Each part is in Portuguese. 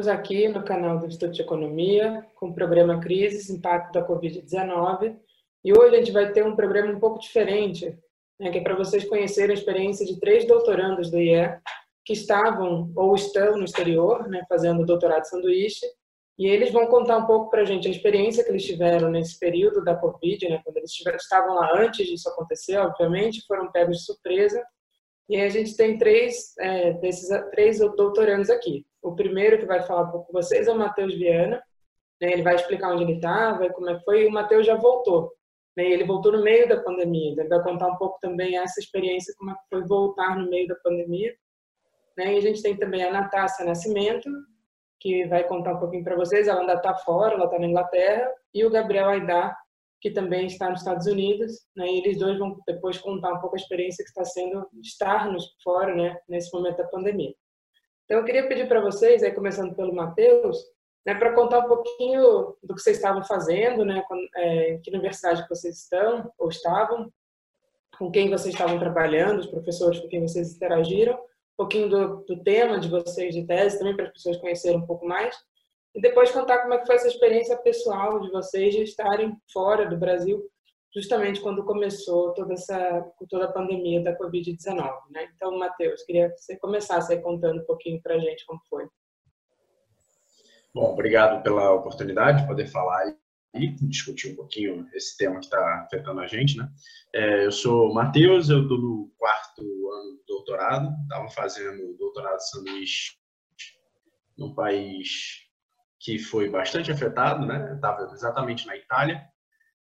Estamos aqui no canal do Instituto de Economia com o programa Crises, Impacto da Covid-19 e hoje a gente vai ter um programa um pouco diferente, né, que é para vocês conhecerem a experiência de três doutorandos do IE que estavam ou estão no exterior, né, fazendo doutorado sanduíche e eles vão contar um pouco para a gente a experiência que eles tiveram nesse período da Covid, né, quando eles estavam lá antes disso acontecer, obviamente, foram pegos de surpresa. E a gente tem três é, desses três doutorandos aqui. O primeiro que vai falar com vocês é o Matheus Viana. Né? Ele vai explicar onde ele estava, como é que foi. E o Matheus já voltou. Né? Ele voltou no meio da pandemia. Então ele vai contar um pouco também essa experiência, como é que foi voltar no meio da pandemia. Né? E a gente tem também a Natácia Nascimento, que vai contar um pouquinho para vocês. Ela ainda está fora, ela está na Inglaterra. E o Gabriel Aidar, que também está nos Estados Unidos. Né? E eles dois vão depois contar um pouco a experiência que está sendo estar nos fora, né? nesse momento da pandemia. Então, eu queria pedir para vocês, aí começando pelo Matheus, né, para contar um pouquinho do que vocês estavam fazendo, né, é, que universidade que vocês estão ou estavam, com quem vocês estavam trabalhando, os professores com quem vocês interagiram, um pouquinho do, do tema de vocês de tese, também para as pessoas conhecerem um pouco mais, e depois contar como é que foi essa experiência pessoal de vocês de estarem fora do Brasil justamente quando começou toda essa toda a pandemia da Covid-19, né? Então, Matheus, queria que você começasse aí contando um pouquinho para a gente como foi. Bom, obrigado pela oportunidade de poder falar e discutir um pouquinho esse tema que está afetando a gente, né? É, eu sou Matheus, eu estou no quarto ano do doutorado, estava fazendo doutorado sanduíche num país que foi bastante afetado, né? Estava exatamente na Itália,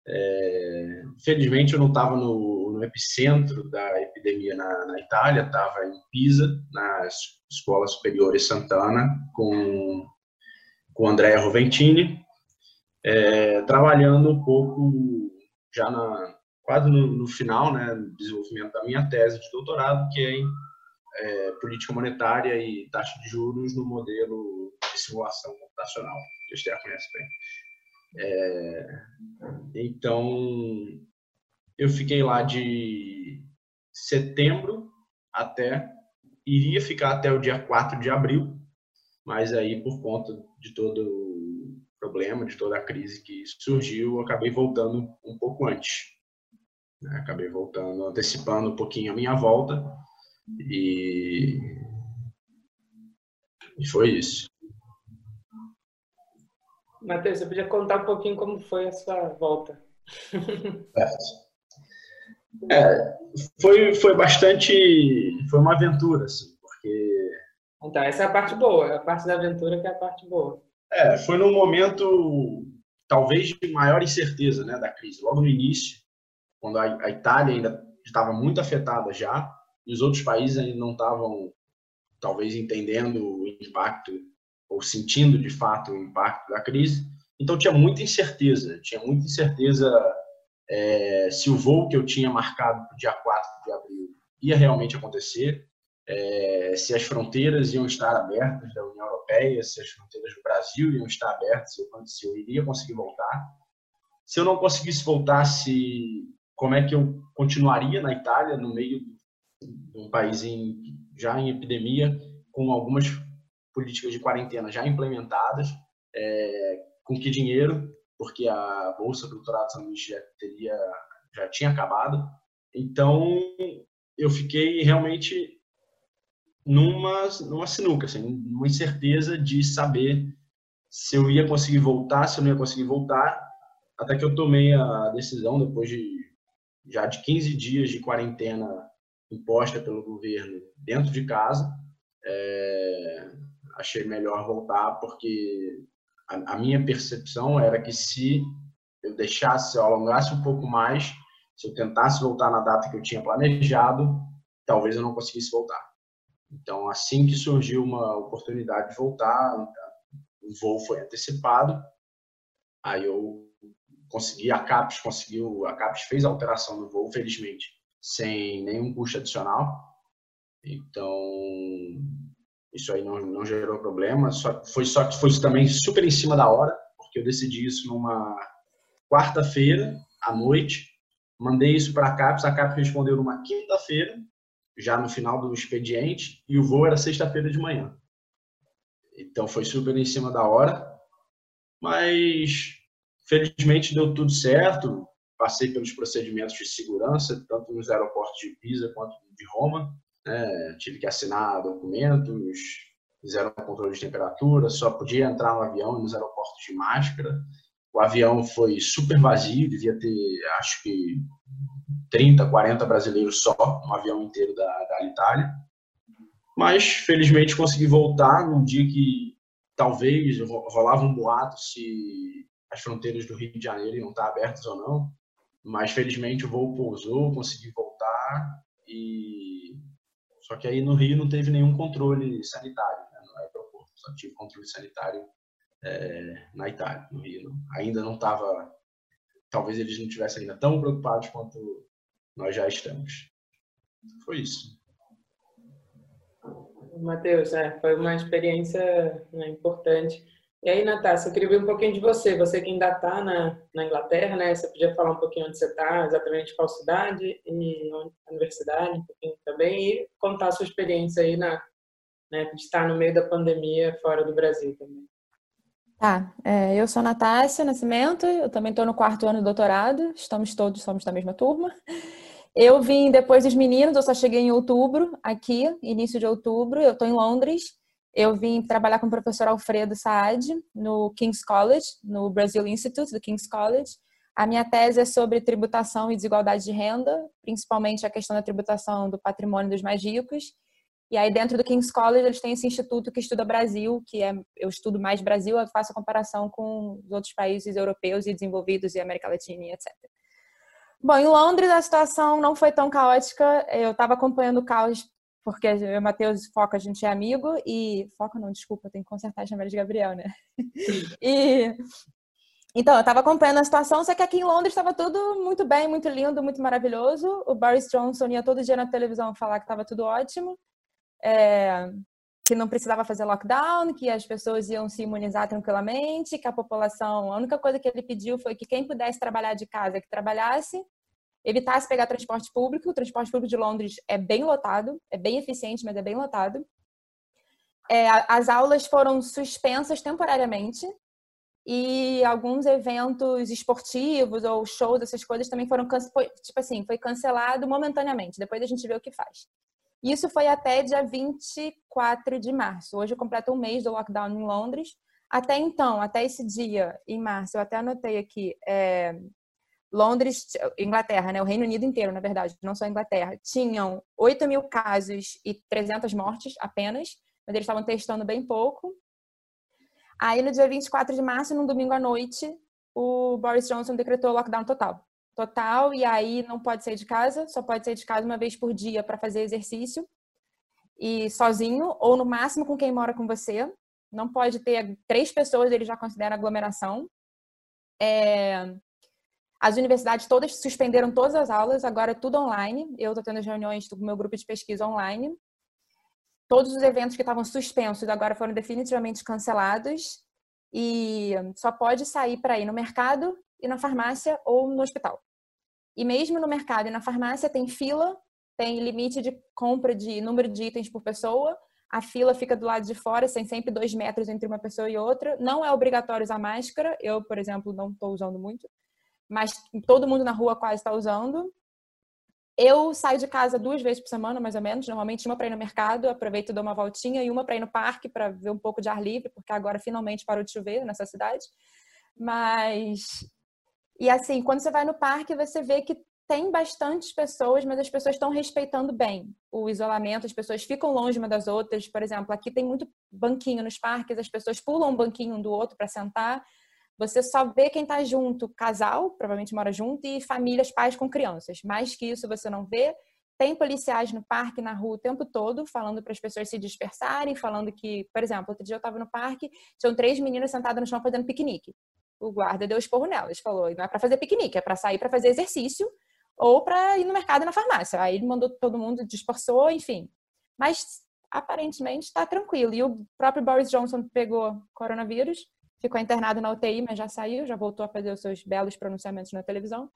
é, felizmente eu não estava no, no, epicentro da epidemia na, na Itália, estava em Pisa, na Escola Superior Santana, com, com Andrea Roventini, é, trabalhando um pouco já na, quase no, no, final né, desenvolvimento da minha tese de doutorado, que é em é, política monetária e taxa de juros no modelo de simulação computacional, que a Esther conhece bem. É, então, eu fiquei lá de setembro até, iria ficar até o dia 4 de abril, mas aí por conta de todo o problema, de toda a crise que surgiu, eu acabei voltando um pouco antes. Né? Acabei voltando, antecipando um pouquinho a minha volta e, e foi isso. Matheus, você podia contar um pouquinho como foi a sua volta? É, foi, foi bastante. Foi uma aventura, assim, porque. Então, essa é a parte boa, a parte da aventura que é a parte boa. É, foi num momento, talvez, de maior incerteza né, da crise. Logo no início, quando a, a Itália ainda estava muito afetada já, e os outros países ainda não estavam, talvez, entendendo o impacto ou sentindo de fato o impacto da crise. Então tinha muita incerteza, tinha muita incerteza é, se o voo que eu tinha marcado para o dia 4 de abril ia realmente acontecer, é, se as fronteiras iam estar abertas da União Europeia, se as fronteiras do Brasil iam estar abertas, se eu iria conseguir voltar. Se eu não conseguisse voltar, se, como é que eu continuaria na Itália, no meio de um país em, já em epidemia, com algumas políticas de quarentena já implementadas, é, com que dinheiro, porque a bolsa do doutorado sanduíche já teria já tinha acabado. Então eu fiquei realmente numa numa sinuca, assim, numa incerteza de saber se eu ia conseguir voltar, se eu não ia conseguir voltar, até que eu tomei a decisão depois de já de 15 dias de quarentena imposta pelo governo dentro de casa, é, achei melhor voltar porque a, a, minha percepção era que se eu deixasse, se eu alongasse um pouco mais, se eu tentasse voltar na data que eu tinha planejado, talvez eu não conseguisse voltar. Então, assim que surgiu uma oportunidade de voltar, o voo foi antecipado, aí eu consegui, a CAPES conseguiu, a CAPES fez a alteração do voo, felizmente, sem nenhum custo adicional. Então, isso aí não, não gerou problema. Só, foi só que foi também super em cima da hora, porque eu decidi isso numa quarta-feira à noite. Mandei isso para a CAPES, a CAPES respondeu numa quinta-feira, já no final do expediente, e o voo era sexta-feira de manhã. Então foi super em cima da hora, mas felizmente deu tudo certo. Passei pelos procedimentos de segurança, tanto nos aeroportos de Pisa quanto de Roma. Né? Tive que assinar documentos, fizeram controle de temperatura, só podia entrar no avião nos aeroportos de máscara. O avião foi super vazio, devia ter, acho que, 30, 40 brasileiros só, no avião inteiro da, da Itália. Mas, felizmente, consegui voltar num dia que talvez rolava um boato se as fronteiras do Rio de Janeiro iam estar abertas ou não. Mas, felizmente, o voo pousou, consegui voltar. e Só que aí no Rio não teve nenhum controle sanitário né, no aeroporto. Só tive controle sanitário é, na Itália, no Rio. Ainda não estava... Talvez eles não estivessem ainda tão preocupados quanto nós já estamos. Foi isso. Matheus, é, foi uma experiência né, importante. E aí, Natácia, eu queria ver um pouquinho de você. Você que ainda está na, na Inglaterra, né? Você podia falar um pouquinho onde você está, exatamente qual cidade e universidade, um pouquinho também, e contar a sua experiência aí na, né, de estar no meio da pandemia fora do Brasil também. Tá, é, eu sou Natácia Nascimento, eu também estou no quarto ano do doutorado, estamos todos, somos da mesma turma. Eu vim depois dos meninos, eu só cheguei em outubro, aqui, início de outubro, eu estou em Londres. Eu vim trabalhar com o professor Alfredo Saad no King's College, no Brazil Institute do King's College. A minha tese é sobre tributação e desigualdade de renda, principalmente a questão da tributação do patrimônio dos mais ricos. E aí, dentro do King's College, eles têm esse instituto que estuda Brasil, que é, eu estudo mais Brasil, eu faço a comparação com os outros países europeus e desenvolvidos e América Latina etc. Bom, em Londres a situação não foi tão caótica. Eu estava acompanhando o caos porque eu o Matheus Foca, a gente é amigo e... Foca não, desculpa, tem que consertar chamar de Gabriel, né? e... Então, eu estava acompanhando a situação, só que aqui em Londres estava tudo muito bem, muito lindo, muito maravilhoso. O Boris Johnson ia todo dia na televisão falar que estava tudo ótimo, é... que não precisava fazer lockdown, que as pessoas iam se imunizar tranquilamente, que a população... A única coisa que ele pediu foi que quem pudesse trabalhar de casa, que trabalhasse, evitasse pegar transporte público. O transporte público de Londres é bem lotado, é bem eficiente, mas é bem lotado. É, as aulas foram suspensas temporariamente e alguns eventos esportivos ou shows, essas coisas também foram tipo assim, foi cancelado momentaneamente. Depois a gente vê o que faz. Isso foi até dia 24 de março. Hoje completa um mês do lockdown em Londres. Até então, até esse dia, em março, eu até anotei aqui, é, Londres, Inglaterra, né, o Reino Unido inteiro, na verdade, não só a Inglaterra, tinham 8 mil casos e 300 mortes apenas, mas eles estavam testando bem pouco. Aí, no dia 24 de março, num domingo à noite, o Boris Johnson decretou lockdown total. Total, e aí não pode sair de casa, só pode sair de casa uma vez por dia para fazer exercício, e sozinho, ou no máximo com quem mora com você. Não pode ter três pessoas, ele já considera aglomeração. É, as universidades todas suspenderam todas as aulas, agora é tudo online. Eu estou tendo as reuniões com o meu grupo de pesquisa online. Todos os eventos que estavam suspensos agora foram definitivamente cancelados e só pode sair para ir no mercado e na farmácia ou no hospital. E mesmo no mercado e na farmácia tem fila, tem limite de compra de número de itens por pessoa. A fila fica do lado de fora, tem sempre dois metros entre uma pessoa e outra. Não é obrigatório usar máscara. Eu, por exemplo, não estou usando muito mas todo mundo na rua quase está usando. Eu saio de casa duas vezes por semana, mais ou menos. Normalmente uma para ir no mercado, aproveito e dou uma voltinha, e uma para ir no parque para ver um pouco de ar livre, porque agora finalmente parou de chover nessa cidade. Mas. E assim, quando você vai no parque, você vê que tem bastantes pessoas, mas as pessoas estão respeitando bem o isolamento, as pessoas ficam longe uma das outras. Por exemplo, aqui tem muito banquinho nos parques, as pessoas pulam um banquinho um do outro para sentar. Você só vê quem está junto, casal, provavelmente mora junto, e famílias, pais com crianças. Mais que isso você não vê. Tem policiais no parque, na rua o tempo todo, falando para as pessoas se dispersarem, falando que, por exemplo, outro dia eu estava no parque, tinham três meninas sentadas no chão fazendo piquenique. O guarda deu esporro nelas, falou: não é para fazer piquenique, é para sair para fazer exercício ou para ir no mercado e na farmácia. Aí ele mandou todo mundo, dispersou, enfim. Mas aparentemente está tranquilo. E o próprio Boris Johnson pegou coronavírus, ficou internado na UTI, mas já saiu, já voltou a fazer os seus belos pronunciamentos na televisão.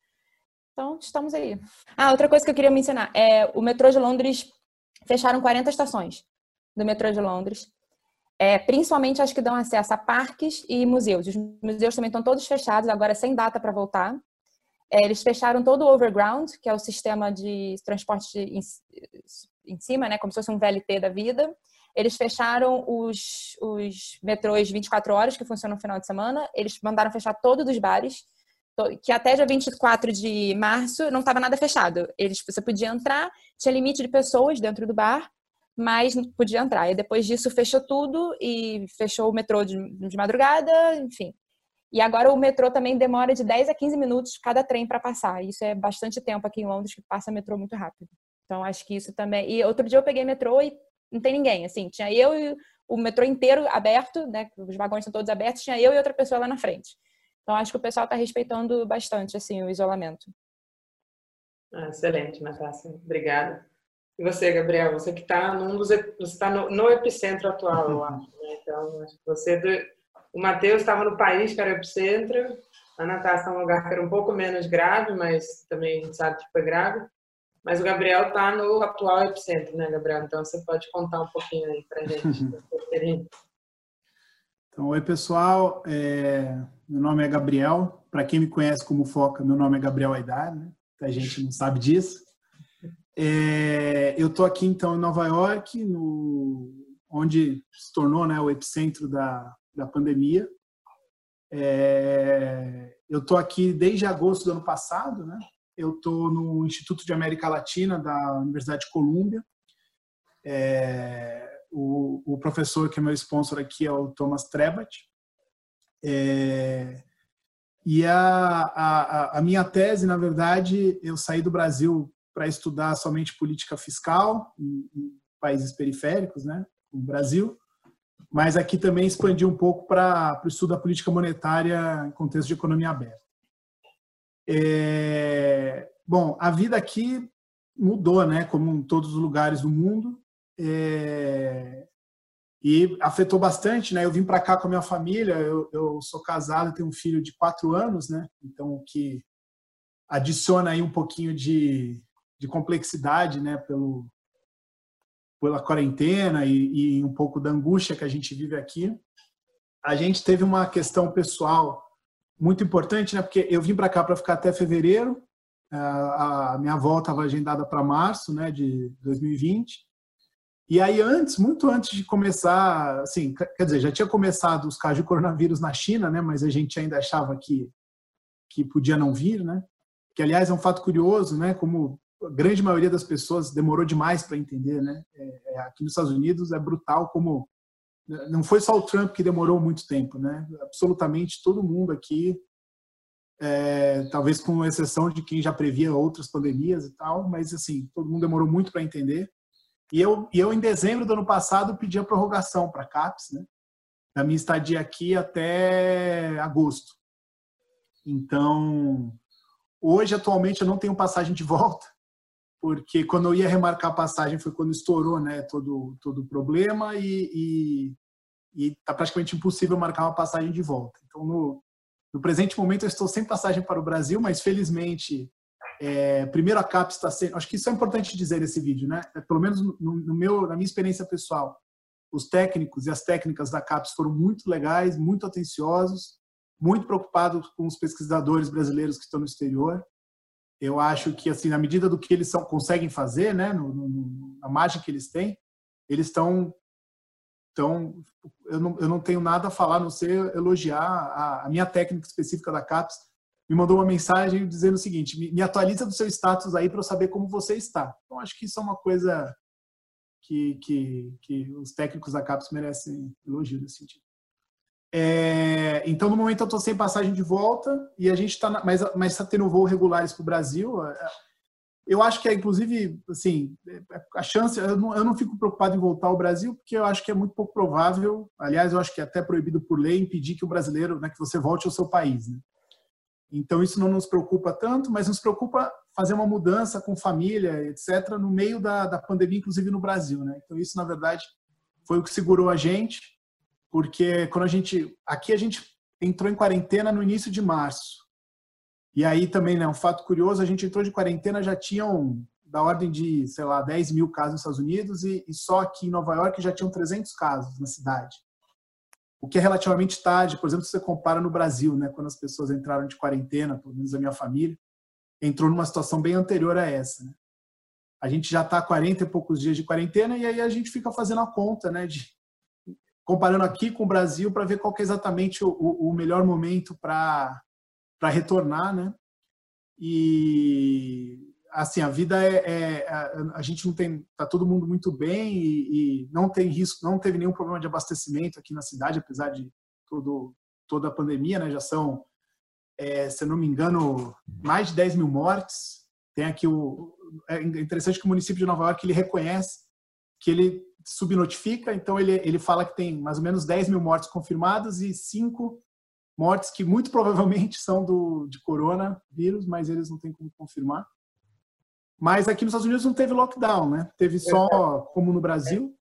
Então, estamos aí. Ah, outra coisa que eu queria mencionar é o metrô de Londres fecharam 40 estações do metrô de Londres. É, principalmente acho que dão acesso a parques e museus. Os museus também estão todos fechados, agora sem data para voltar. É, eles fecharam todo o overground, que é o sistema de transporte em, em, cima, né, como se fosse um VLT da vida. Eles fecharam os, os metrôs 24 horas, que funcionam no final de semana. Eles mandaram fechar todos os bares, que até dia 24 de março não estava nada fechado. Eles, você podia entrar, tinha limite de pessoas dentro do bar, mas podia entrar. E depois disso fechou tudo e fechou o metrô de, de madrugada, enfim. E agora o metrô também demora de 10 a 15 minutos cada trem para passar. Isso é bastante tempo aqui em Londres que passa metrô muito rápido. Então acho que isso também. E outro dia eu peguei metrô e não tem ninguém, assim, tinha eu e o metrô inteiro aberto, né? Os vagões estão todos abertos, tinha eu e outra pessoa lá na frente. Então acho que o pessoal está respeitando bastante assim o isolamento. Ah, excelente, Natácia. Obrigada. E você, Gabriel, você que está num dos você está no, no, epicentro atual, eu acho. Né? Então, acho que você o Matheus estava no país que era o epicentro, a Natácia está num lugar que era um pouco menos grave, mas também a gente sabe que foi grave. Mas o Gabriel está no atual epicentro, né, Gabriel? Então você pode contar um pouquinho aí para gente. então, oi pessoal, é... meu nome é Gabriel. Para quem me conhece como Foca, meu nome é Gabriel Aidar, né? A gente não sabe disso. É, eu estou aqui então em Nova York, no, onde se tornou né, o epicentro da, da pandemia. É, eu estou aqui desde agosto do ano passado, né? Eu estou no Instituto de América Latina da Universidade de Colômbia. É, o, o, professor que é meu sponsor aqui é o Thomas Trebat. É, e a, a, a minha tese, na verdade, eu saí do Brasil para estudar somente política fiscal em, em países periféricos, né, o Brasil, mas aqui também expandi um pouco para o estudo da política monetária em contexto de economia aberta. É, bom, a vida aqui mudou, né, como em todos os lugares do mundo, é, e afetou bastante, né? Eu vim para cá com a minha família, eu, eu sou casado, tenho um filho de quatro anos, né? Então, o que adiciona aí um pouquinho de, de complexidade, né, pelo, pela quarentena e, e, um pouco da angústia que a gente vive aqui. A gente teve uma questão pessoal muito importante, né, porque eu vim para cá para ficar até fevereiro, a minha volta estava agendada para março, né, de 2020. E aí antes, muito antes de começar, assim, quer dizer, já tinha começado os casos de coronavírus na China, né, mas a gente ainda achava que que podia não vir, né? Que aliás é um fato curioso, né? Como a grande maioria das pessoas demorou demais para entender, né? É, é, aqui nos Estados Unidos é brutal como não foi só o Trump que demorou muito tempo, né? Absolutamente todo mundo aqui, é, talvez com exceção de quem já previa outras pandemias e tal, mas assim todo mundo demorou muito para entender. E eu, e eu em dezembro do ano passado pedi a prorrogação para a CAPES, né? Da minha estadia aqui até agosto. Então, hoje atualmente eu não tenho passagem de volta porque quando eu ia remarcar a passagem foi quando estourou né, todo, todo o problema e está praticamente impossível marcar uma passagem de volta. Então, no, no presente momento, eu estou sem passagem para o Brasil, mas felizmente, é, primeiro a CAPES está sendo. Acho que isso é importante dizer nesse vídeo, né? É, pelo menos no, no, meu, na minha experiência pessoal, os técnicos e as técnicas da CAPES foram muito legais, muito atenciosos, muito preocupados com os pesquisadores brasileiros que estão no exterior. Eu acho que, assim, na medida do que eles são, conseguem fazer, né, no, no, na margem que eles têm, eles estão. Então, eu não, eu não tenho nada a falar, a não ser elogiar a, a minha técnica específica da CAPES. Me mandou uma mensagem dizendo o seguinte: me, me atualiza do seu status aí para eu saber como você está. Então, acho que isso é uma coisa que, que, que os técnicos da CAPES merecem elogio nesse sentido. É, então, no momento, eu estou sem passagem de volta e a gente está, mas está tendo voo regulares para o Brasil. É, eu acho que é, inclusive, assim, a chance, eu não, eu não fico preocupado em voltar ao Brasil, porque eu acho que é muito pouco provável. Aliás, eu acho que é até proibido por lei impedir que o brasileiro, né, que você volte ao seu país. Né? Então, isso não nos preocupa tanto, mas nos preocupa fazer uma mudança com família, etc., no meio da, da pandemia, inclusive no Brasil. Né? Então, isso, na verdade, foi o que segurou a gente porque quando a gente aqui a gente entrou em quarentena no início de março. E aí também, né, um fato curioso, a gente entrou de quarentena já tinham da ordem de, sei lá, 10 mil casos nos Estados Unidos e, e só aqui em Nova York já tinham 300 casos na cidade. O que é relativamente tarde, por exemplo, se você compara no Brasil, né, quando as pessoas entraram de quarentena, pelo menos a minha família, entrou numa situação bem anterior a essa. Né? A gente já está 40 e poucos dias de quarentena e aí a gente fica fazendo a conta, né, de comparando aqui com o Brasil para ver qual é exatamente o, o melhor momento para retornar, né? E assim a vida é, é a, a, gente não tem tá todo mundo muito bem e, e, não tem risco não teve nenhum problema de abastecimento aqui na cidade apesar de todo toda a pandemia né já são é, se não me engano mais de 10 mil mortes tem aqui o é interessante que o município de Nova York ele reconhece que ele subnotifica, então ele, ele fala que tem mais ou menos 10 mil mortes confirmadas e 5 mortes que muito provavelmente são do, de coronavírus, mas eles não têm como confirmar. Mas aqui nos Estados Unidos não teve lockdown, né? Teve só, como no Brasil.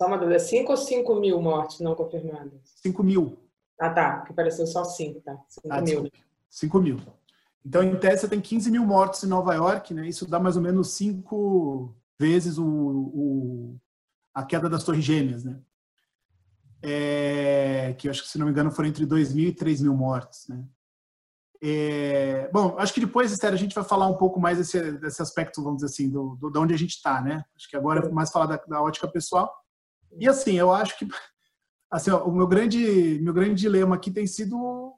Só uma dúvida, 5 ou 5 mil mortes não confirmadas? 5 mil. Ah, tá, que pareceu só 5, tá? 5 ah, mil. 5 mil. Então, em tese, você tem 15 mil mortos em Nova York, né? Isso dá mais ou menos 5 vezes o, o, a queda das Torres Gêmeas, né? É, que eu acho que, se não me engano, foram entre 2 mil e 3 mil mortes, né? É, bom, acho que depois, Esther, a gente vai falar um pouco mais desse, desse aspecto, vamos dizer assim, do, do, de onde a gente está, né? Acho que agora é mais falar da, da, ótica pessoal. E assim, eu acho que assim, ó, o meu grande, meu grande dilema aqui tem sido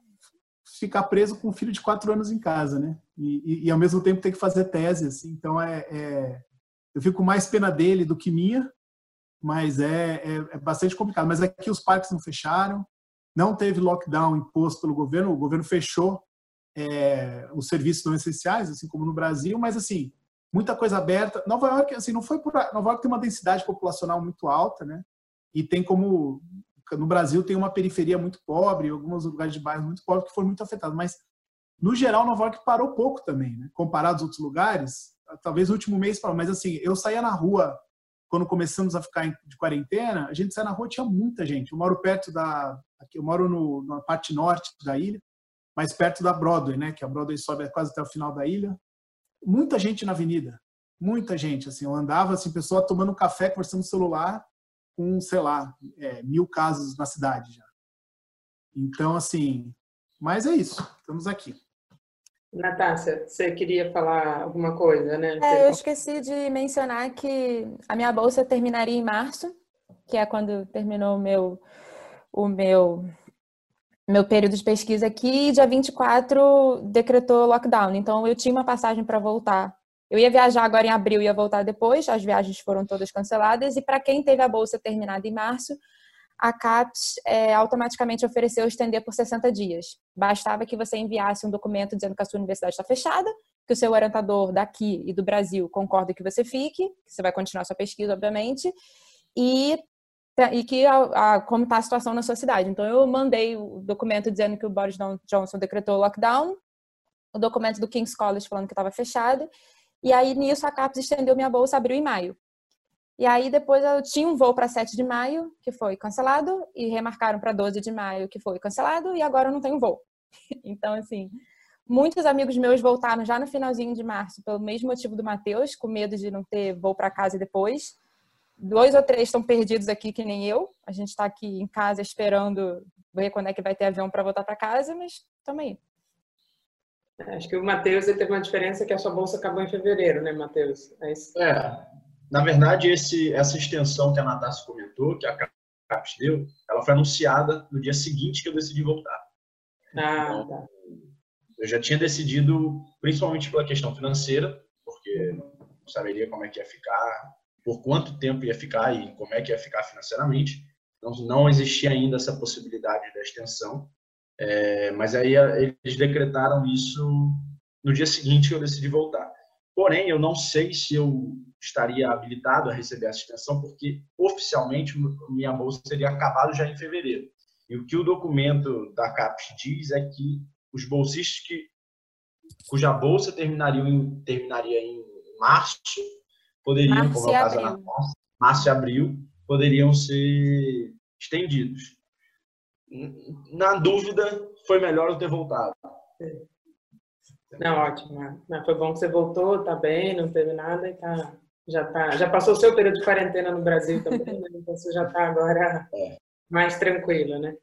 ficar preso com um filho de quatro anos em casa, né? E, e, e ao mesmo tempo ter que fazer tese, assim. Então, é, é, eu fico mais pena dele do que minha, mas é, é, é, bastante complicado. Mas aqui os parques não fecharam, não teve lockdown imposto pelo governo, o governo fechou é, os serviços não essenciais, assim como no Brasil, mas assim, muita coisa aberta. Nova York, assim, não foi por. Nova York tem uma densidade populacional muito alta, né? E tem como. No Brasil tem uma periferia muito pobre, alguns lugares de bairros muito pobres que foram muito afetados, mas no geral Nova York parou pouco também, né? Comparado aos outros lugares, talvez no último mês parou, mas assim, eu saía na rua quando começamos a ficar de quarentena, a gente saía na rua tinha muita gente. Eu moro perto da, aqui eu moro no, na parte norte da ilha, mais perto da Broadway, né? Que a Broadway sobe quase até o final da ilha. Muita gente na avenida, muita gente. Assim, eu andava assim, pessoa tomando café, conversando no celular, com sei lá, é, mil casos na cidade já. Então, assim, mas é isso. Estamos aqui. Natácia, você queria falar alguma coisa, né? É, eu esqueci de mencionar que a minha bolsa terminaria em março, que é quando terminou o meu, o meu, meu período de pesquisa aqui, e dia 24 decretou lockdown. Então, eu tinha uma passagem para voltar. Eu ia viajar agora em abril e ia voltar depois, as viagens foram todas canceladas, e para quem teve a bolsa terminada em março, a CAPES é, automaticamente ofereceu estender por 60 dias. Bastava que você enviasse um documento dizendo que a sua universidade está fechada, que o seu orientador daqui e do Brasil concorda que você fique, que você vai continuar sua pesquisa, obviamente, e, e que a, a, como está a situação na sua cidade. Então, eu mandei o documento dizendo que o Boris Johnson decretou lockdown, o documento do King's College falando que estava fechado, e aí nisso a CAPES estendeu minha bolsa, abriu em maio. E aí depois eu tinha um voo para 7 de maio, que foi cancelado, e remarcaram para 12 de maio, que foi cancelado, e agora eu não tenho voo. Então, assim, muitos amigos meus voltaram já no finalzinho de março, pelo mesmo motivo do Matheus, com medo de não ter voo para casa depois. Dois ou três estão perdidos aqui, que nem eu. A gente está aqui em casa esperando ver quando é que vai ter avião para voltar para casa, mas estamos aí. Acho que o Matheus teve uma diferença que a sua bolsa acabou em fevereiro, né, Matheus? É, é, na verdade, esse, essa extensão que a Natasha comentou, que a CAPES deu, ela foi anunciada no dia seguinte que eu decidi voltar. Ah, então, tá. Eu já tinha decidido, principalmente pela questão financeira, porque não saberia como é que ia ficar, por quanto tempo ia ficar e como é que ia ficar financeiramente. Não, não existia ainda essa possibilidade da extensão. É, mas aí eles decretaram isso no dia seguinte que eu decidi voltar. Porém, eu não sei se eu estaria habilitado a receber essa extensão, porque oficialmente minha bolsa teria acabado já em fevereiro. E o que o documento da CAPES diz é que os bolsistas que, cuja bolsa terminaria em, terminaria em março poderiam, março como é o caso na nossa, março e abril, poderiam ser estendidos. Na dúvida, foi melhor eu ter voltado. Não, ótimo. Não, foi bom que você voltou, tá bem, não teve nada e tá, já tá, já passou o seu período de quarentena no Brasil também, né? então você já tá agora é. mais tranquilo, né?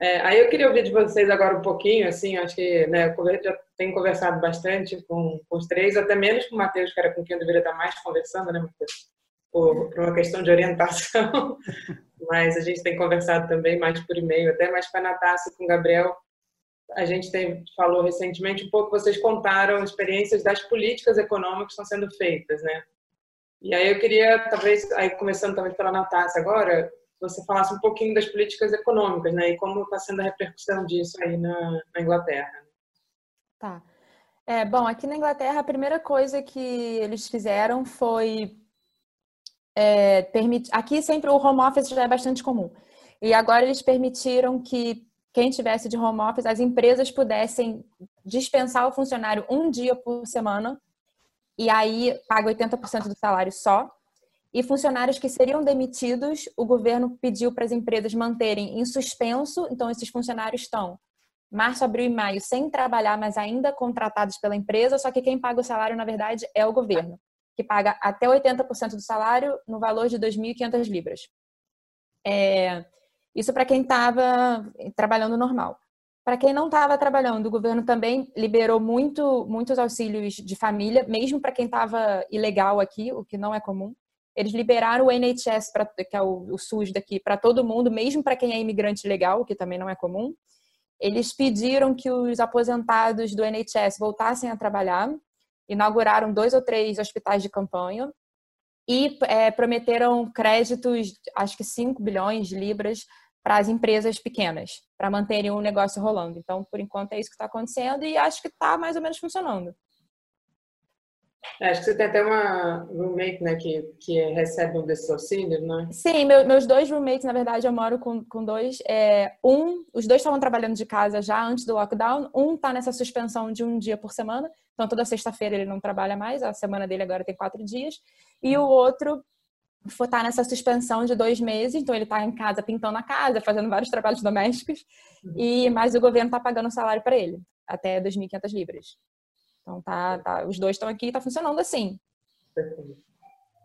É, aí eu queria ouvir de vocês agora um pouquinho, assim, acho que né, eu já tenho conversado bastante com, com os três, até menos com o Matheus, que era com quem eu deveria estar mais conversando, né, Matheus? Por, por uma questão de orientação, mas a gente tem conversado também mais por e-mail, até mais com a Natácia, com o Gabriel, a gente tem, falou recentemente um pouco, vocês contaram experiências das políticas econômicas que estão sendo feitas, né? E aí eu queria, talvez, aí começando também pela Natácia agora, você falasse um pouquinho das políticas econômicas, né? E como está sendo a repercussão disso aí na, na Inglaterra. Tá. É, bom, aqui na Inglaterra, a primeira coisa que eles fizeram foi é, permitir. Aqui sempre o home office já é bastante comum. E agora eles permitiram que quem tivesse de home office, as empresas pudessem dispensar o funcionário um dia por semana e aí paga 80% do salário só. E funcionários que seriam demitidos, o governo pediu para as empresas manterem em suspenso, então esses funcionários estão março, abril e maio sem trabalhar, mas ainda contratados pela empresa, só que quem paga o salário, na verdade, é o governo, que paga até 80% do salário no valor de 2.500 libras. É, isso para quem estava trabalhando normal. Para quem não estava trabalhando, o governo também liberou muito, muitos auxílios de família, mesmo para quem estava ilegal aqui, o que não é comum. Eles liberaram o NHS, pra, que é o, o SUS daqui, para todo mundo, mesmo para quem é imigrante legal, o que também não é comum. Eles pediram que os aposentados do NHS voltassem a trabalhar, inauguraram dois ou três hospitais de campanha e é, prometeram créditos, acho que 5 bilhões de libras, para as empresas pequenas, para manterem o negócio rolando. Então, por enquanto, é isso que está acontecendo e acho que está mais ou menos funcionando. É, acho que você tem até uma roommate, né, que, que recebe um desses auxílios, né? Sim, meu, meus dois roommates, na verdade, eu moro com, com dois. É, um, os dois estavam trabalhando de casa já antes do lockdown. Um está nessa suspensão de um dia por semana. Então, toda sexta-feira ele não trabalha mais. A semana dele agora tem quatro dias. E o outro estar nessa suspensão de dois meses, então ele está em casa pintando a casa, fazendo vários trabalhos domésticos, uhum. e mas o governo está pagando o salário para ele, até 2.500 libras. Então tá, tá os dois estão aqui e está funcionando assim. Perfeito.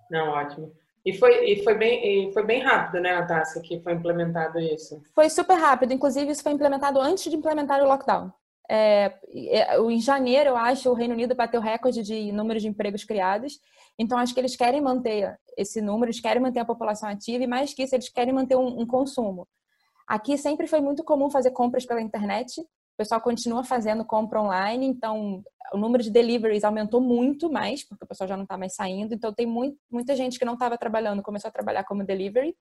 Não, ótimo. E foi, e foi, bem, e foi bem rápido, né, Natácia, que foi implementado isso? Foi super rápido. Inclusive, isso foi implementado antes de implementar o lockdown. É, em janeiro, eu acho, o Reino Unido bateu recorde de número de empregos criados. Então, acho que eles querem manter esse número, eles querem manter a população ativa e, mais que isso, eles querem manter um, um consumo. Aqui sempre foi muito comum fazer compras pela internet. O pessoal continua fazendo compra online, então o número de deliveries aumentou muito mais, porque o pessoal já não está mais saindo. Então, tem muito, muita gente que não estava trabalhando começou a trabalhar como delivery.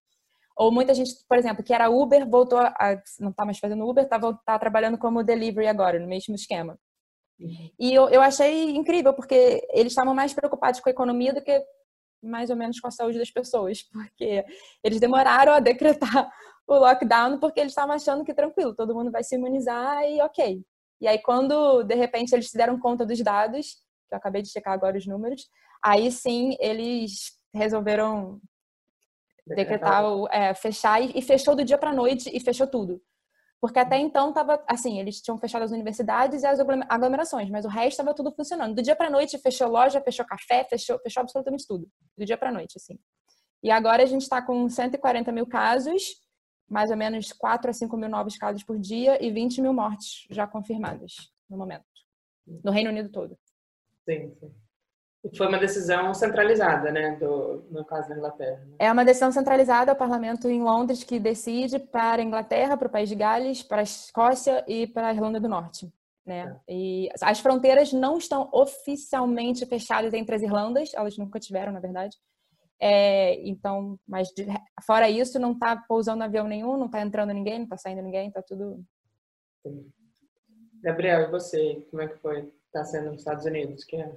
Ou muita gente, por exemplo, que era Uber, voltou a, não está mais fazendo Uber, está tá trabalhando como delivery agora, no mesmo esquema. E eu, eu achei incrível, porque eles estavam mais preocupados com a economia do que mais ou menos com a saúde das pessoas, porque eles demoraram a decretar o lockdown porque eles estavam achando que tranquilo, todo mundo vai se imunizar e ok. E aí quando de repente eles se deram conta dos dados, que eu acabei de checar agora os números, aí sim eles resolveram decretar, é, fechar e, e fechou do dia para noite e fechou tudo. Porque até então estava assim, eles tinham fechado as universidades e as aglomerações, mas o resto estava tudo funcionando. Do dia para noite fechou loja, fechou café, fechou, fechou absolutamente tudo. Do dia para noite, assim. E agora a gente está com 140 mil casos, mais ou menos 4 a 5 mil novos casos por dia e 20 mil mortes já confirmadas no momento. No Reino Unido todo. Sim, sim. Foi uma decisão centralizada, né, do, no caso da Inglaterra. Né? É uma decisão centralizada, o parlamento em Londres que decide para a Inglaterra, para o País de Gales, para a Escócia e para a Irlanda do Norte. Né? É. E as fronteiras não estão oficialmente fechadas entre as Irlandas, elas nunca tiveram, na verdade. É, então, mas de, fora isso, não está pousando avião nenhum, não está entrando ninguém, não está saindo ninguém, está tudo. Gabriel, e você, como é que foi? Está sendo nos Estados Unidos? Que é?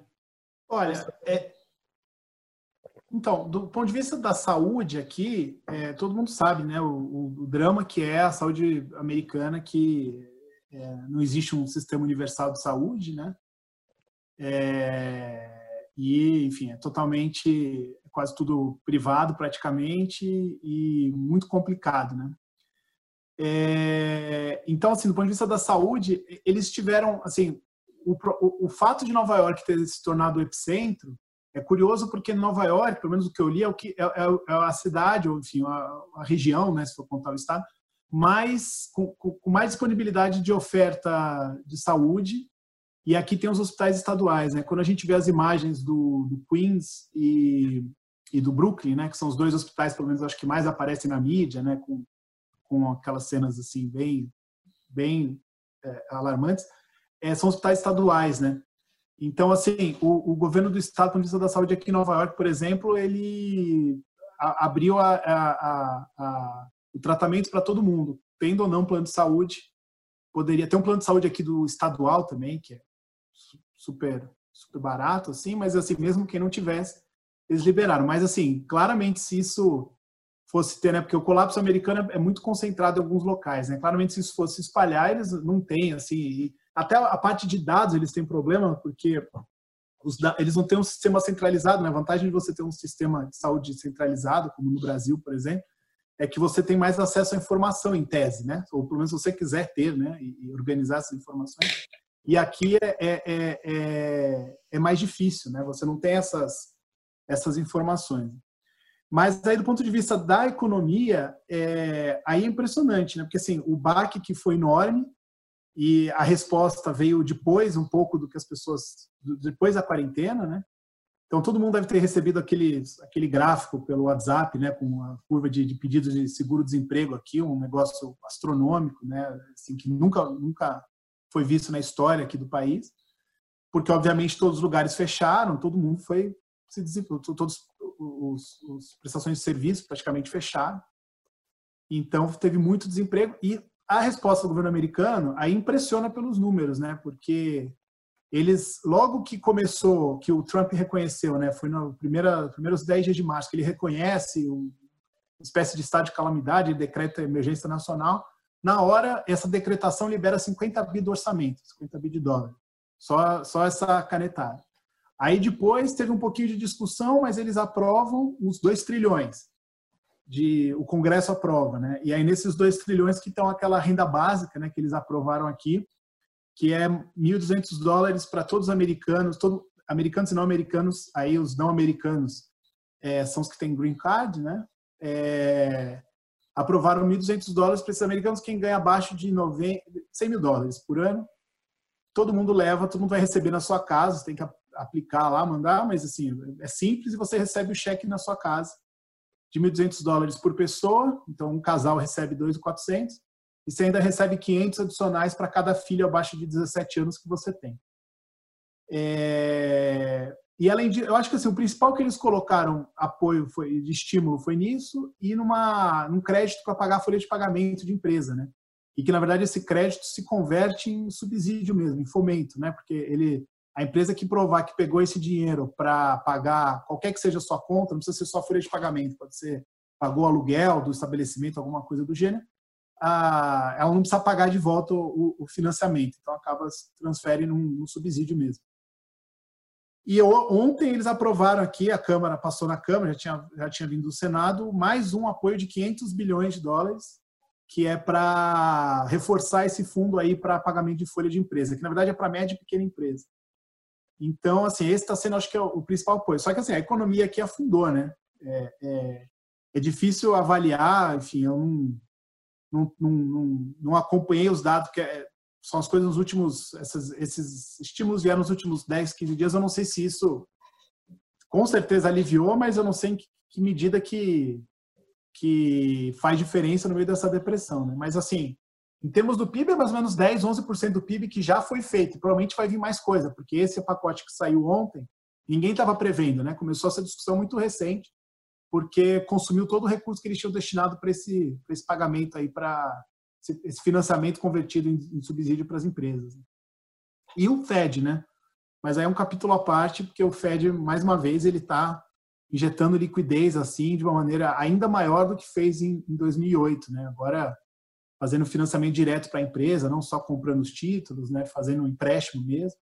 Olha, é... então, do ponto de vista da saúde aqui, é, todo mundo sabe, né, o, o, drama que é a saúde americana, que é, não existe um sistema universal de saúde, né? É, e, enfim, é totalmente, quase tudo privado praticamente e muito complicado, né? É, então, assim, do ponto de vista da saúde, eles tiveram, assim, o, o, o fato de Nova York ter se tornado o epicentro é curioso porque Nova York, pelo menos o que eu li, é, o que, é, é, é a cidade, ou enfim, a, a, região, né, se for contar o estado, mais, com, com, mais disponibilidade de oferta de saúde. E aqui tem os hospitais estaduais. Né? Quando a gente vê as imagens do, do Queens e, e, do Brooklyn, né, que são os dois hospitais, pelo menos acho que mais aparecem na mídia, né, com, com aquelas cenas assim bem, bem é, alarmantes, é, são hospitais estaduais, né? Então, assim, o, o governo do estado, do Ministério da Saúde aqui em Nova York, por exemplo, ele a, abriu a, a, o tratamento para todo mundo, tendo ou não plano de saúde. Poderia ter um plano de saúde aqui do estadual também, que é super, super barato, assim, mas assim, mesmo quem não tivesse, eles liberaram. Mas assim, claramente se isso fosse ter, né, porque o colapso americano é muito concentrado em alguns locais, né? Claramente se isso fosse espalhar, eles não têm, assim, até a parte de dados eles têm problema, porque os, eles não têm um sistema centralizado, né? A vantagem de você ter um sistema de saúde centralizado, como no Brasil, por exemplo, é que você tem mais acesso à informação em tese, né? Ou pelo menos você quiser ter, né? E, organizar essas informações. E aqui é, é, é, é, é mais difícil, né? Você não tem essas, essas informações. Mas aí do ponto de vista da economia, é, aí é impressionante, né? Porque assim, o baque que foi enorme, e a resposta veio depois um pouco do que as pessoas depois da quarentena, né? Então todo mundo deve ter recebido aquele aquele gráfico pelo WhatsApp, né, com a curva de, de pedidos de seguro-desemprego aqui, um negócio astronômico, né, assim que nunca nunca foi visto na história aqui do país, porque obviamente todos os lugares fecharam, todo mundo foi se todos os, os prestações de serviço praticamente fecharam. Então teve muito desemprego e a resposta do governo americano aí impressiona pelos números, né? Porque eles, logo que começou, que o Trump reconheceu, né? Foi nos primeiros 10 dias de março que ele reconhece uma espécie de estado de calamidade, decreta emergência nacional. Na hora, essa decretação libera 50 bi do orçamento, 50 bi de dólar. Só, só essa canetada. Aí depois teve um pouquinho de discussão, mas eles aprovam os 2 trilhões de o Congresso aprova, né? E aí nesses 2 trilhões que estão aquela renda básica, né, que eles aprovaram aqui, que é 1.200 dólares para todos os americanos, todo, americanos e não americanos, aí os não americanos é, são os que têm green card, né? É, aprovaram 1.200 dólares para esses americanos, quem ganha abaixo de 90, 100 mil dólares por ano. Todo mundo leva, todo mundo vai receber na sua casa, tem que aplicar lá, mandar, mas assim, é simples e você recebe o cheque na sua casa de 1.200 dólares por pessoa, então um casal recebe 2.400, e você ainda recebe 500 adicionais para cada filho abaixo de 17 anos que você tem. É... E além de, eu acho que assim, o principal que eles colocaram apoio foi de estímulo foi nisso e numa num crédito para pagar a folha de pagamento de empresa, né? E que na verdade esse crédito se converte em subsídio mesmo, em fomento, né? Porque ele a empresa que provar que pegou esse dinheiro para pagar qualquer que seja a sua conta, não precisa ser só folha de pagamento, pode ser pagou aluguel do estabelecimento, alguma coisa do gênero, ela não precisa pagar de volta o, o financiamento, então acaba se transfere num, num subsídio mesmo. E ontem eles aprovaram aqui, a Câmara passou na Câmara, já tinha, já tinha vindo do Senado, mais um apoio de 500 bilhões de dólares, que é para reforçar esse fundo aí para pagamento de folha de empresa, que na verdade é para média e pequena empresa. Então, assim, esse está sendo, acho que, é o principal apoio. Só que, assim, a economia aqui afundou, né? É, é, é difícil avaliar, enfim, eu não, não, não, não, acompanhei os dados, que é, são as coisas nos últimos, essas, esses estímulos vieram nos últimos 10, 15 dias, eu não sei se isso com certeza aliviou, mas eu não sei em que, que medida que, que faz diferença no meio dessa depressão, né? Mas, assim, em termos do PIB, é mais ou menos 10, 11% do PIB que já foi feito. Provavelmente vai vir mais coisa, porque esse pacote que saiu ontem, ninguém estava prevendo, né? Começou essa discussão muito recente, porque consumiu todo o recurso que eles tinham destinado para esse, esse pagamento aí, para esse financiamento convertido em, em subsídio para as empresas. E o Fed, né? Mas aí é um capítulo à parte, porque o Fed, mais uma vez, ele está injetando liquidez assim de uma maneira ainda maior do que fez em, em 2008, né? Agora fazendo financiamento direto para a empresa, não só comprando os títulos, né, fazendo um empréstimo mesmo.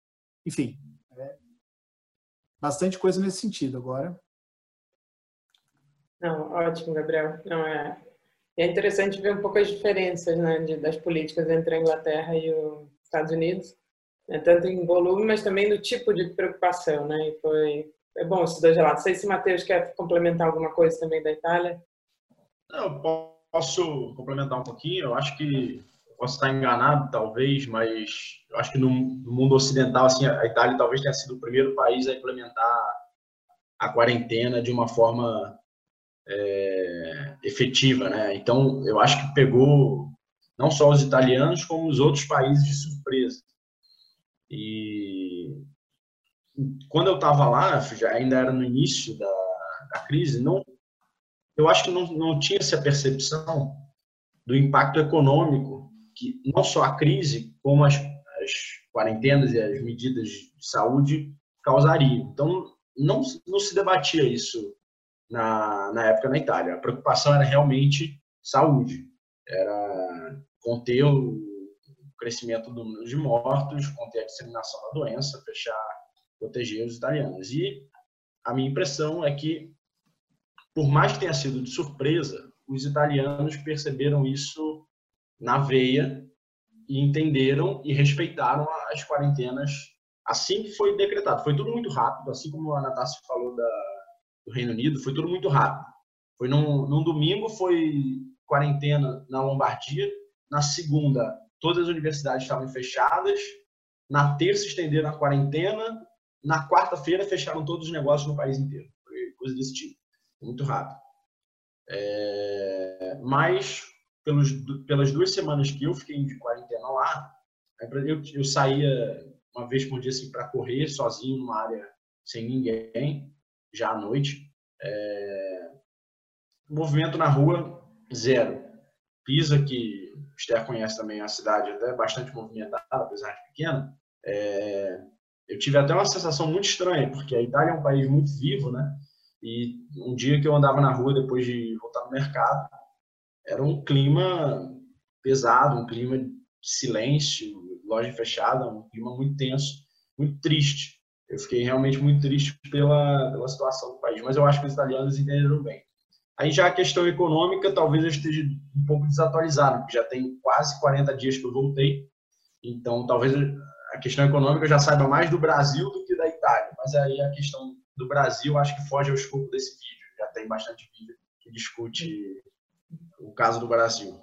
Enfim, é bastante coisa nesse sentido agora. Não, ótimo, Gabriel. Não é, é interessante ver um pouco as diferenças né, de, das políticas entre a Inglaterra e os Estados Unidos. né? tanto em volume, mas também no tipo de preocupação, né? E foi é bom esses dois relatos. Não sei se o Matheus quer complementar alguma coisa também da Itália. Não, posso complementar um pouquinho. Eu acho que posso estar enganado, talvez, mas eu acho que no, mundo ocidental, assim, a Itália talvez tenha sido o primeiro país a implementar a quarentena de uma forma é, efetiva, né? Então, eu acho que pegou não só os italianos, como os outros países de surpresa. E quando eu estava lá, já ainda era no início da, da crise, não, eu acho que não, não tinha essa percepção do impacto econômico que não só a crise, como as, as quarentenas e as medidas de saúde causariam. Então, não, não se debatia isso na, na época na Itália. A preocupação era realmente saúde, era conter o crescimento do número de mortos, conter a disseminação da doença, fechar, proteger os italianos. E a minha impressão é que, por mais que tenha sido de surpresa, os italianos perceberam isso na veia e entenderam e respeitaram as quarentenas assim que foi decretado. Foi tudo muito rápido, assim como a Natasha falou da, do Reino Unido, foi tudo muito rápido. Foi num, num domingo, foi quarentena na Lombardia, na segunda, todas as universidades estavam fechadas, na terça estenderam a quarentena, na quarta-feira fecharam todos os negócios no país inteiro. Foi coisa desse tipo, muito rápido. É, mas pelos, pelas duas semanas que eu fiquei de quarentena lá, eu, eu saía uma vez por dia assim, para correr sozinho numa área sem ninguém, já à noite. É... Movimento na rua, zero. Pisa, que o Esther conhece também a cidade, até bastante movimentada, apesar de pequena. É... Eu tive até uma sensação muito estranha, porque a Itália é um país muito vivo, né? E um dia que eu andava na rua depois de voltar no mercado, era um clima pesado, um clima de silêncio, loja fechada, um clima muito tenso, muito triste. Eu fiquei realmente muito triste pela, pela situação do país, mas eu acho que os italianos entenderam bem. Aí já a questão econômica, talvez eu esteja um pouco desatualizado, porque já tem quase 40 dias que eu voltei, então talvez a questão econômica eu já saiba mais do Brasil do que da Itália, mas aí a questão do Brasil acho que foge ao escopo desse vídeo, já tem bastante vídeo que discute o caso do Brasil.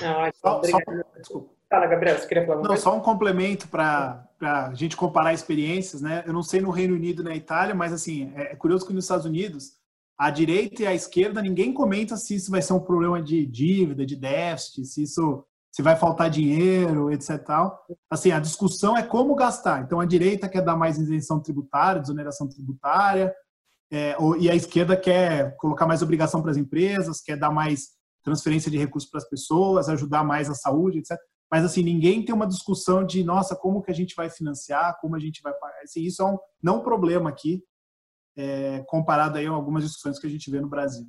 Não, só, só, desculpa. Fala, Gabriel, você queria falar Não, coisa? só um complemento para a gente comparar experiências, né? Eu não sei no Reino Unido e na Itália, mas assim, é, é curioso que nos Estados Unidos, a direita e a esquerda, ninguém comenta se isso vai ser um problema de dívida, de déficit, se isso se vai faltar dinheiro, etc. Tal. Assim, a discussão é como gastar. Então, a direita quer dar mais isenção tributária, desoneração tributária, é, e a esquerda quer colocar mais obrigação para as empresas, quer dar mais transferência de recursos para as pessoas, ajudar mais a saúde, etc. Mas assim, ninguém tem uma discussão de, nossa, como que a gente vai financiar, como a gente vai pagar. Assim, isso é um não um problema aqui, é, comparado aí a algumas discussões que a gente vê no Brasil.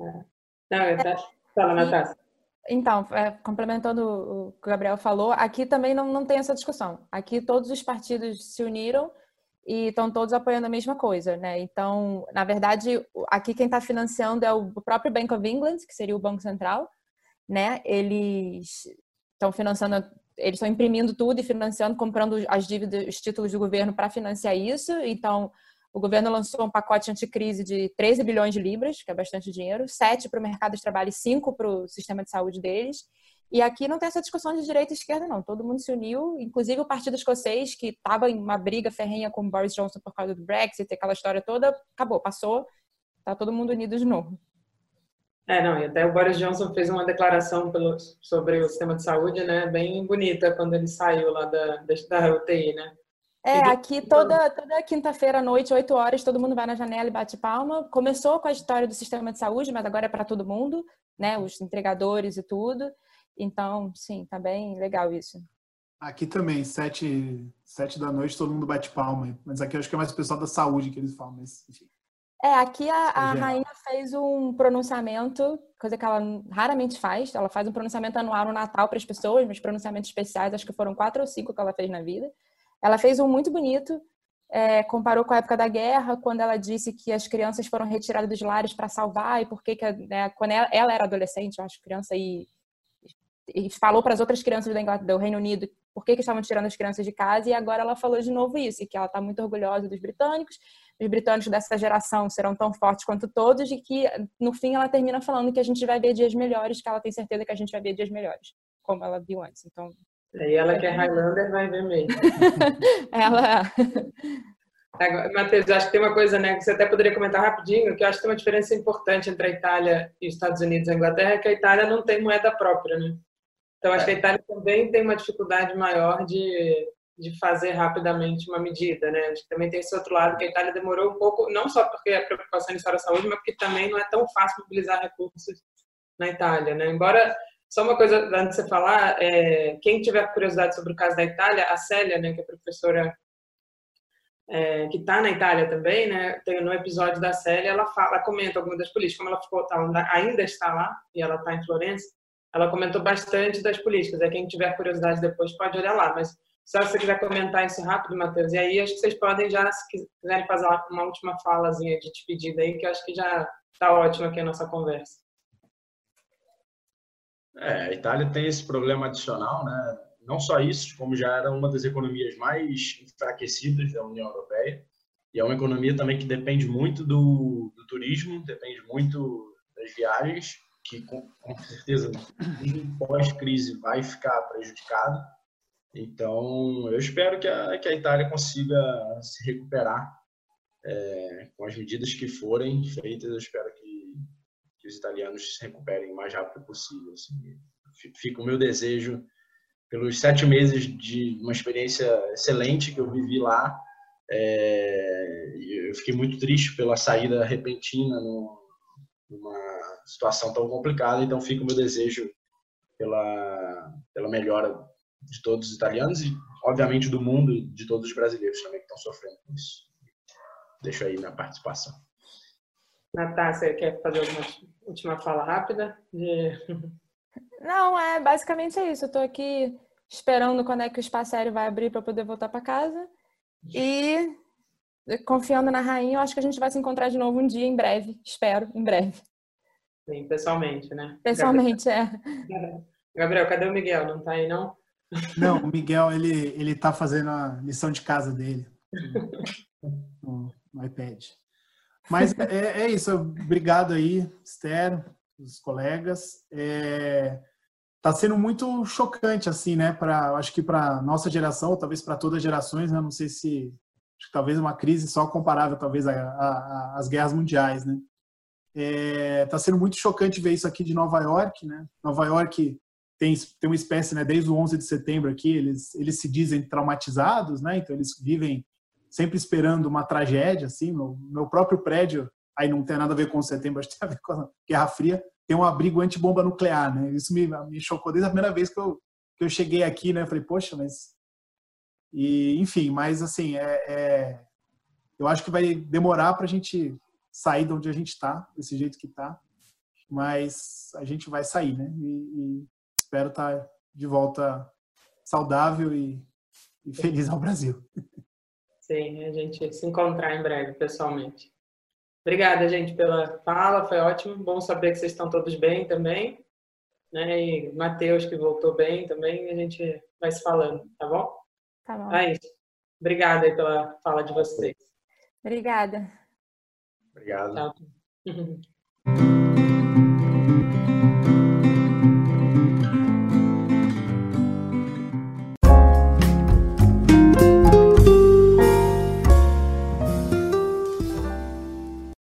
É. Não, é, fala, Natália. Então, é, complementando o que o Gabriel falou, aqui também não, não tem essa discussão. Aqui todos os partidos se uniram e estão todos apoiando a mesma coisa, né? Então, na verdade, aqui quem está financiando é o próprio Bank of England, que seria o Banco Central, né? Eles estão financiando, eles estão imprimindo tudo e financiando, comprando as dívidas, os títulos do governo para financiar isso. Então, o governo lançou um pacote anticrise de 13 bilhões de libras, que é bastante dinheiro, 7 para o mercado de trabalho e 5 para o sistema de saúde deles. E aqui não tem essa discussão de direita e esquerda, não. Todo mundo se uniu, inclusive o Partido Escocês, que estava em uma briga ferrenha com Boris Johnson por causa do Brexit, aquela história toda, acabou, passou, está todo mundo unido de novo. É, não, e até o Boris Johnson fez uma declaração pelo, sobre o sistema de saúde, né, bem bonita, quando ele saiu lá da, da UTI, né? É, aqui toda, toda quinta-feira à noite, 8 horas, todo mundo vai na janela e bate palma. Começou com a história do sistema de saúde, mas agora é para todo mundo, né? Os entregadores e tudo. Então, sim, tá bem legal isso. Aqui também, sete, sete da noite, todo mundo bate palma. Mas aqui eu acho que é mais o pessoal da saúde que eles falam, mas. É, aqui a, a rainha fez um pronunciamento, coisa que ela raramente faz. Ela faz um pronunciamento anual no Natal para as pessoas, mas pronunciamentos especiais, acho que foram quatro ou cinco que ela fez na vida. Ela fez um muito bonito, é, comparou com a época da guerra, quando ela disse que as crianças foram retiradas dos lares para salvar e por que, né, quando ela, ela, era adolescente, eu acho, criança e e falou para as outras crianças do Reino Unido por que, que estavam tirando as crianças de casa, e agora ela falou de novo isso, que ela está muito orgulhosa dos britânicos, os britânicos dessa geração serão tão fortes quanto todos, e que no fim ela termina falando que a gente vai ver dias melhores, que ela tem certeza que a gente vai ver dias melhores, como ela viu antes. Então. E ela que é Highlander vai ver mesmo. ela. Matheus, acho que tem uma coisa né, que você até poderia comentar rapidinho, que eu acho que tem uma diferença importante entre a Itália e os Estados Unidos e a Inglaterra, é que a Itália não tem moeda própria, né? Então, acho que a Itália também tem uma dificuldade maior de, de fazer rapidamente uma medida, né? Acho que também tem esse outro lado, que a Itália demorou um pouco, não só porque a preocupação história da saúde, mas porque também não é tão fácil mobilizar recursos na Itália, né? Embora, só uma coisa antes de você falar, é, quem tiver curiosidade sobre o caso da Itália, a Célia, né, que é professora é, que está na Itália também, né? Tem no episódio da Célia, ela fala, ela comenta algumas das políticas, como ela ficou, tá, ainda está lá e ela está em Florença ela comentou bastante das políticas. É quem tiver curiosidade depois pode olhar lá. Mas se você quiser comentar isso rápido, Matheus, e aí acho que vocês podem já, se quiserem fazer uma última falazinha de despedida aí, que acho que já está ótimo aqui a nossa conversa. É, a Itália tem esse problema adicional, né? Não só isso, como já era uma das economias mais enfraquecidas da União Europeia, e é uma economia também que depende muito do, do turismo, depende muito das viagens, que com, com certeza pós-crise vai ficar prejudicado. Então, eu espero que a, que a Itália consiga se recuperar é, com as medidas que forem feitas. Eu espero que, que os italianos se recuperem o mais rápido possível. Assim. Fica o meu desejo pelos sete meses de uma experiência excelente que eu vivi lá. É, eu fiquei muito triste pela saída repentina numa situação tão complicada, então fica o meu desejo pela, pela melhora de todos os italianos e, obviamente, do mundo e de todos os brasileiros também que estão sofrendo com isso. Deixo aí minha participação. Natácia, quer fazer alguma última fala rápida? De... Não, é basicamente é isso. Eu estou aqui esperando quando é que o espaço aéreo vai abrir para poder voltar para casa e confiando na rainha, eu acho que a gente vai se encontrar de novo um dia em breve. Espero, em breve. Sim, pessoalmente, né? Pessoalmente, Gabriel. é. Gabriel, cadê o Miguel? Não tá aí, não? Não, o Miguel, ele, ele tá fazendo a lição de casa dele no, no iPad. Mas é, é, isso, obrigado aí, Esther, os colegas. É, tá sendo muito chocante, assim, né? Para, acho que para nossa geração, ou talvez para todas as gerações, né? Não sei se acho que talvez uma crise só comparável talvez às guerras mundiais, né? É, tá sendo muito chocante ver isso aqui de Nova York, né? Nova York tem, tem uma espécie, né? Desde o 11 de setembro aqui, eles, eles se dizem traumatizados, né? Então eles vivem sempre esperando uma tragédia, assim. No meu próprio prédio, aí não tem nada a ver com o setembro, acho que tem a ver com a Guerra Fria, tem um abrigo antibomba nuclear, né? Isso me, me chocou desde a primeira vez que eu, que eu cheguei aqui, né? Falei, poxa, mas e, enfim, mas assim, é, é eu acho que vai demorar para a gente sair de onde a gente está, desse jeito que está, mas a gente vai sair, né? E, e espero estar tá de volta saudável e, e feliz ao Brasil. Sim, a gente se encontrar em breve pessoalmente. Obrigada, gente, pela fala, foi ótimo. Bom saber que vocês estão todos bem também. Né? E Matheus, que voltou bem também, a gente vai se falando, tá bom? Tá bom. É isso. Obrigada pela fala de vocês. Obrigada. Obrigado. Tchau.